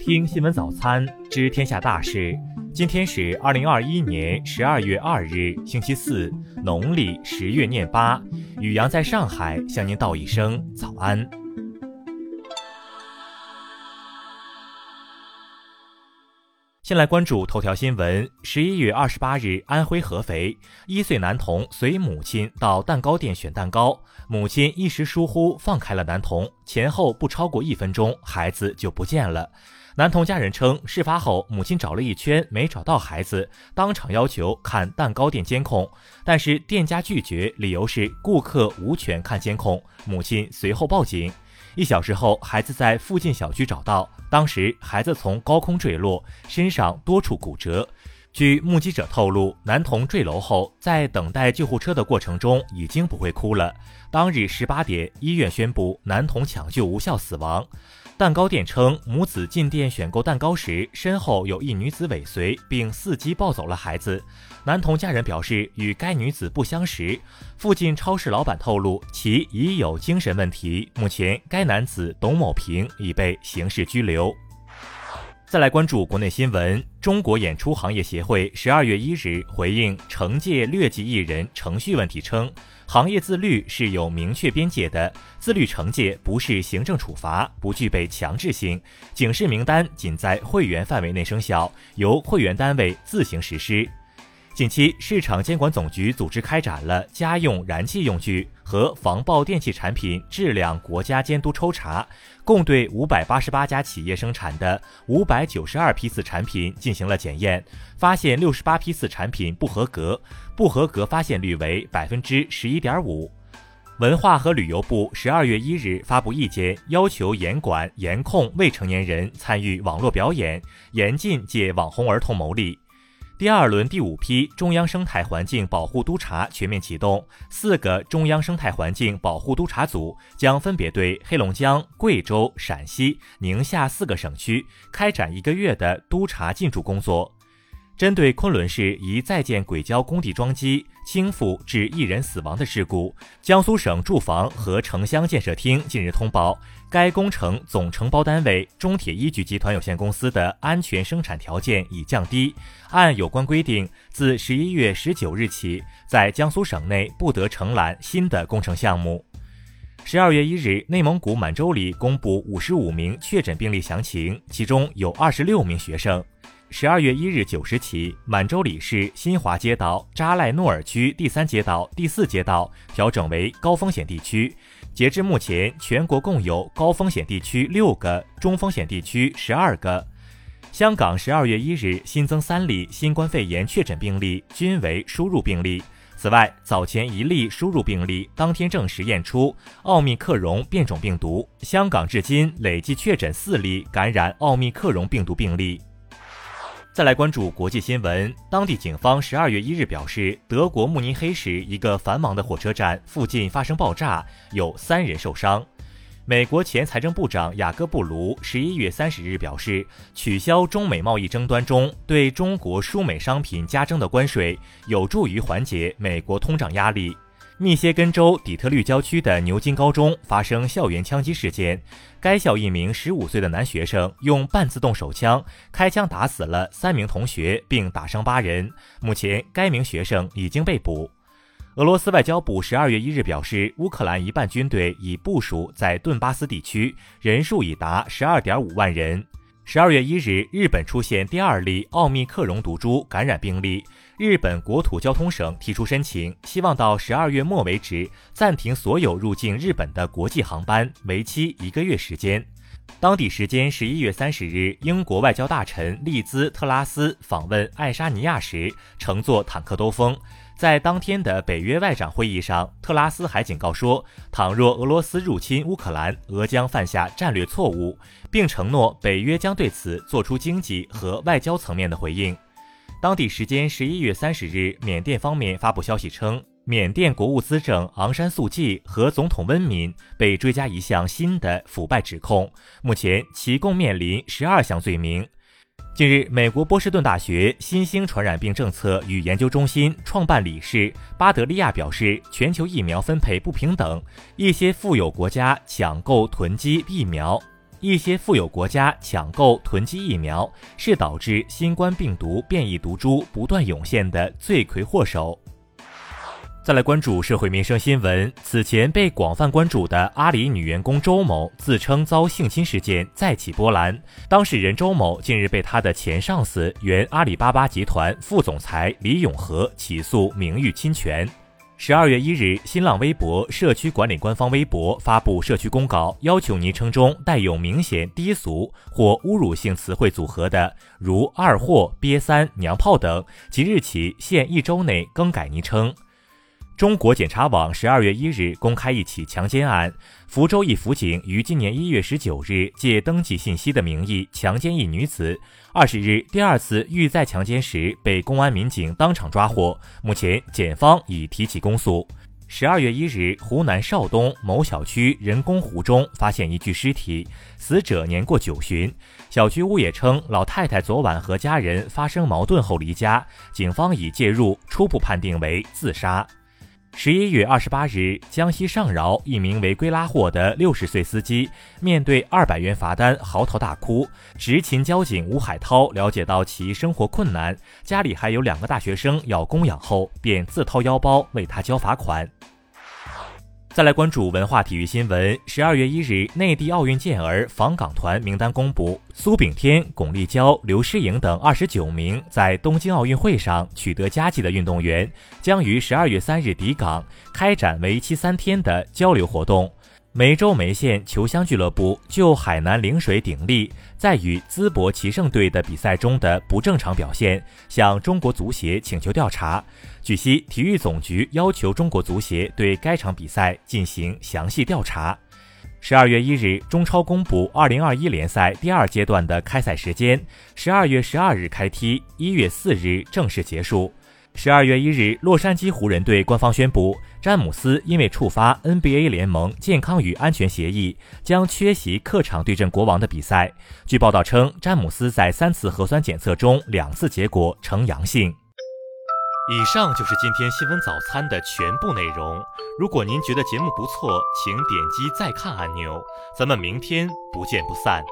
听新闻早餐知天下大事。今天是二零二一年十二月二日，星期四，农历十月廿八。雨阳在上海向您道一声早安。先来关注头条新闻。十一月二十八日，安徽合肥一岁男童随母亲到蛋糕店选蛋糕，母亲一时疏忽放开了男童，前后不超过一分钟，孩子就不见了。男童家人称，事发后母亲找了一圈没找到孩子，当场要求看蛋糕店监控，但是店家拒绝，理由是顾客无权看监控。母亲随后报警。一小时后，孩子在附近小区找到。当时，孩子从高空坠落，身上多处骨折。据目击者透露，男童坠楼后，在等待救护车的过程中已经不会哭了。当日十八点，医院宣布男童抢救无效死亡。蛋糕店称，母子进店选购蛋糕时，身后有一女子尾随，并伺机抱走了孩子。男童家人表示，与该女子不相识。附近超市老板透露，其已有精神问题。目前，该男子董某平已被刑事拘留。再来关注国内新闻。中国演出行业协会十二月一日回应惩戒劣迹艺人程序问题称，行业自律是有明确边界的，自律惩戒不是行政处罚，不具备强制性，警示名单仅在会员范围内生效，由会员单位自行实施。近期，市场监管总局组织开展了家用燃气用具和防爆电器产品质量国家监督抽查，共对五百八十八家企业生产的五百九十二批次产品进行了检验，发现六十八批次产品不合格，不合格发现率为百分之十一点五。文化和旅游部十二月一日发布意见，要求严管严控未成年人参与网络表演，严禁借网红儿童牟利。第二轮第五批中央生态环境保护督察全面启动，四个中央生态环境保护督察组将分别对黑龙江、贵州、陕西、宁夏四个省区开展一个月的督查进驻工作。针对昆仑市一在建轨交工地桩基倾覆致一人死亡的事故，江苏省住房和城乡建设厅近日通报，该工程总承包单位中铁一局集团有限公司的安全生产条件已降低，按有关规定，自十一月十九日起，在江苏省内不得承揽新的工程项目。十二月一日，内蒙古满洲里公布五十五名确诊病例详情，其中有二十六名学生。十二月一日九时起，满洲里市新华街道扎赖诺尔区第三街道、第四街道调整为高风险地区。截至目前，全国共有高风险地区六个，中风险地区十二个。香港十二月一日新增三例新冠肺炎确诊病例，均为输入病例。此外，早前一例输入病例当天证实验出奥密克戎变种病毒。香港至今累计确诊四例感染奥密克戎病毒病例。再来关注国际新闻，当地警方十二月一日表示，德国慕尼黑市一个繁忙的火车站附近发生爆炸，有三人受伤。美国前财政部长雅各布卢十一月三十日表示，取消中美贸易争端中对中国输美商品加征的关税，有助于缓解美国通胀压力。密歇根州底特律郊区的牛津高中发生校园枪击事件，该校一名十五岁的男学生用半自动手枪开枪打死了三名同学，并打伤八人。目前，该名学生已经被捕。俄罗斯外交部十二月一日表示，乌克兰一半军队已部署在顿巴斯地区，人数已达十二点五万人。十二月一日，日本出现第二例奥密克戎毒株感染病例。日本国土交通省提出申请，希望到十二月末为止暂停所有入境日本的国际航班，为期一个月时间。当地时间十一月三十日，英国外交大臣利兹特拉斯访问爱沙尼亚时，乘坐坦克兜风。在当天的北约外长会议上，特拉斯还警告说，倘若俄罗斯入侵乌克兰，俄将犯下战略错误，并承诺北约将对此做出经济和外交层面的回应。当地时间十一月三十日，缅甸方面发布消息称，缅甸国务资政昂山素季和总统温敏被追加一项新的腐败指控，目前其共面临十二项罪名。近日，美国波士顿大学新兴传染病政策与研究中心创办理事巴德利亚表示，全球疫苗分配不平等，一些富有国家抢购囤积疫苗。一些富有国家抢购囤积疫苗，是导致新冠病毒变异毒株不断涌现的罪魁祸首。再来关注社会民生新闻。此前被广泛关注的阿里女员工周某自称遭性侵事件再起波澜。当事人周某近日被他的前上司、原阿里巴巴集团副总裁李永和起诉名誉侵权。十二月一日，新浪微博社区管理官方微博发布社区公告，要求昵称中带有明显低俗或侮辱性词汇组合的，如“二货”“瘪三”“娘炮”等，即日起限一周内更改昵称。中国检察网十二月一日公开一起强奸案，福州一辅警于今年一月十九日借登记信息的名义强奸一女子，二十日第二次欲再强奸时被公安民警当场抓获，目前检方已提起公诉。十二月一日，湖南邵东某小区人工湖中发现一具尸体，死者年过九旬，小区物业称老太太昨晚和家人发生矛盾后离家，警方已介入，初步判定为自杀。十一月二十八日，江西上饶一名违规拉货的六十岁司机，面对二百元罚单嚎啕大哭。执勤交警吴海涛了解到其生活困难，家里还有两个大学生要供养后，便自掏腰包为他交罚款。再来关注文化体育新闻。十二月一日，内地奥运健儿访港团名单公布，苏炳添、巩立姣、刘诗颖等二十九名在东京奥运会上取得佳绩的运动员，将于十二月三日抵港，开展为期三天的交流活动。梅州梅县球乡俱乐部就海南陵水鼎立在与淄博奇胜队的比赛中的不正常表现，向中国足协请求调查。据悉，体育总局要求中国足协对该场比赛进行详细调查。十二月一日，中超公布二零二一联赛第二阶段的开赛时间：十二月十二日开踢，一月四日正式结束。十二月一日，洛杉矶湖人队官方宣布，詹姆斯因为触发 NBA 联盟健康与安全协议，将缺席客场对阵国王的比赛。据报道称，詹姆斯在三次核酸检测中两次结果呈阳性。以上就是今天新闻早餐的全部内容。如果您觉得节目不错，请点击再看按钮。咱们明天不见不散。